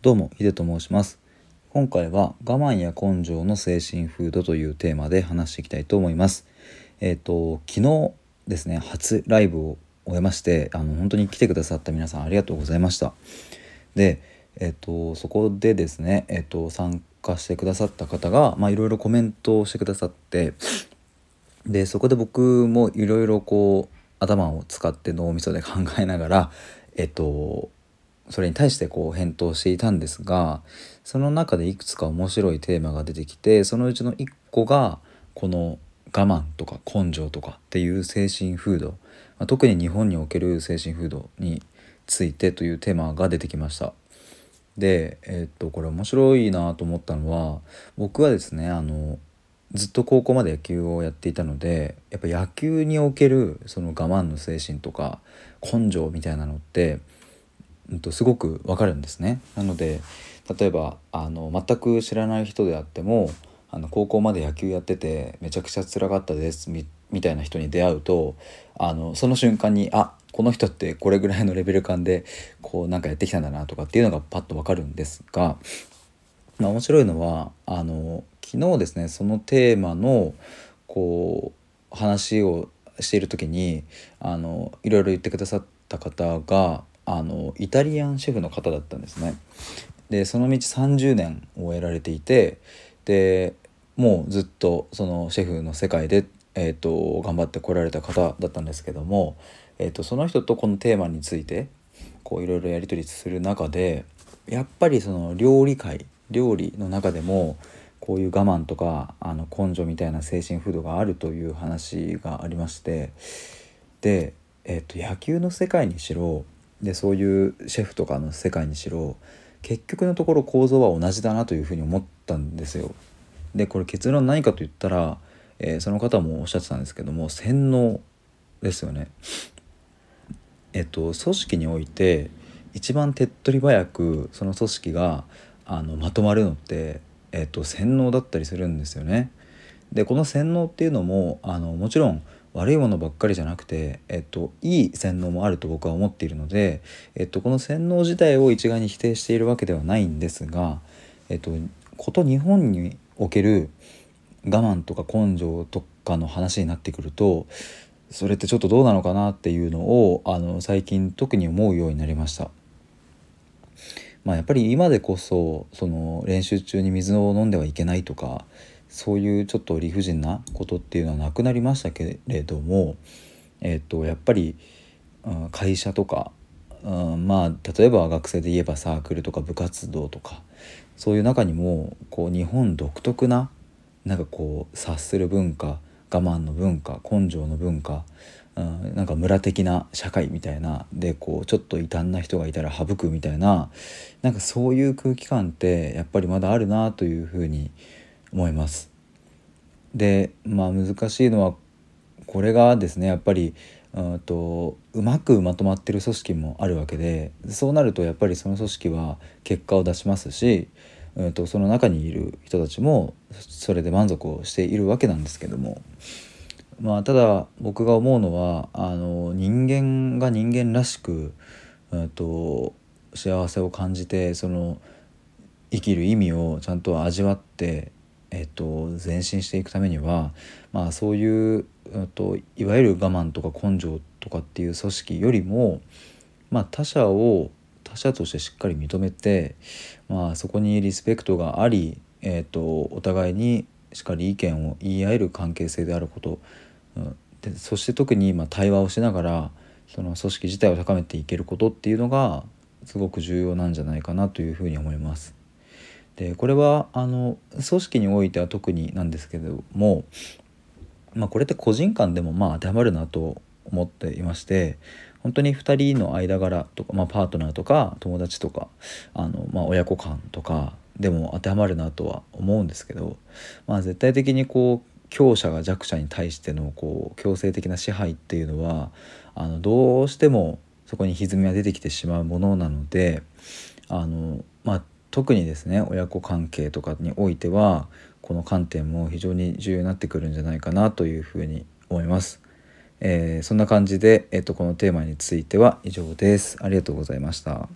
どうも、ヒデと申します。今回は我慢や根性の精神フードというテーマで話していきたいと思います。えっ、と、昨日ですね、初ライブを終えまして、あの、本当に来てくださった皆さんありがとうございました。で、えっ、と、そこでですね、えっ、と、参加してくださった方が、まあ、いろいろコメントをしてくださって、で、そこで僕もいろいろこう、頭を使って脳みそで考えながら、えっ、と、それに対してこう返答していたんですがその中でいくつか面白いテーマが出てきてそのうちの1個がこの我慢とか根性とかっていう精神風土、まあ、特に日本における精神風土についてというテーマが出てきました。で、えっとこれ面白いなと思ったのは僕はですねあのずっと高校まで野球をやっていたのでやっぱ野球におけるその我慢の精神とか根性みたいなのってうんとすごくわかるんですね。なので例えばあの全く知らない人であってもあの高校まで野球やっててめちゃくちゃ辛かったですみみたいな人に出会うとあのその瞬間にあこの人ってこれぐらいのレベル感でこうなんかやってきたんだなとかっていうのがパッとわかるんですが、まあ、面白いのはあの昨日ですねそのテーマのこう話をしている時にあのいろいろ言ってくださった方があのイタリアンシェフの方だったんですね。でその道30年をやられていてでもうずっとそのシェフの世界で、えー、と頑張ってこられた方だったんですけども、えー、とその人とこのテーマについていろいろやり取りする中でやっぱりその料理界料理の中でもこういう我慢とかあの根性みたいな精神風土があるという話がありましてで、えー、と野球の世界にしろでそういうシェフとかの世界にしろ結局のところ構造は同じだなというふうに思ったんですよ。でこれ結論何かと言ったら、えー、その方もおっしゃってたんですけども洗脳ですよね。えっと組織において一番手っ取り早くその組織があのまとまるのって、えっと、洗脳だったりするんですよね。でこの洗脳っていうのもあのもちろん悪いものばっかりじゃなくて、えっと、いい洗脳もあると僕は思っているので、えっと、この洗脳自体を一概に否定しているわけではないんですが、えっと、こと日本における我慢とか根性とかの話になってくるとそれってちょっとどうなのかなっていうのをあの最近特に思うようになりました。まあ、やっぱり今でこそその練習中に水を飲んではいけないとかそういうちょっと理不尽なことっていうのはなくなりましたけれども、えっと、やっぱり、うん、会社とか、うん、まあ例えば学生で言えばサークルとか部活動とかそういう中にもこう日本独特ななんかこう察する文化我慢の文化根性の文化、うん、なんか村的な社会みたいなでこうちょっと異端な人がいたら省くみたいななんかそういう空気感ってやっぱりまだあるなというふうに思思います。でまあ難しいのはこれがですねやっぱりうんとうまくまとまってる組織もあるわけでそうなるとやっぱりその組織は結果を出しますし、うん、とその中にいる人たちもそれで満足をしているわけなんですけどもまあただ僕が思うのはあの人間が人間らしく、うん、と幸せを感じてその生きる意味をちゃんと味わってえっと、前進していくためには、まあ、そういう、えっと、いわゆる我慢とか根性とかっていう組織よりも、まあ、他者を他者としてしっかり認めて、まあ、そこにリスペクトがあり、えっと、お互いにしっかり意見を言い合える関係性であること、うん、でそして特にま対話をしながらその組織自体を高めていけることっていうのがすごく重要なんじゃないかなというふうに思います。でこれはあの組織においては特になんですけども、まあ、これって個人間でもまあ当てはまるなと思っていまして本当に2人の間柄とか、まあ、パートナーとか友達とかあの、まあ、親子間とかでも当てはまるなとは思うんですけど、まあ、絶対的にこう強者が弱者に対してのこう強制的な支配っていうのはあのどうしてもそこに歪みが出てきてしまうものなのであのまあ特にですね親子関係とかにおいてはこの観点も非常に重要になってくるんじゃないかなというふうに思います。えー、そんな感じで、えっと、このテーマについては以上です。ありがとうございました。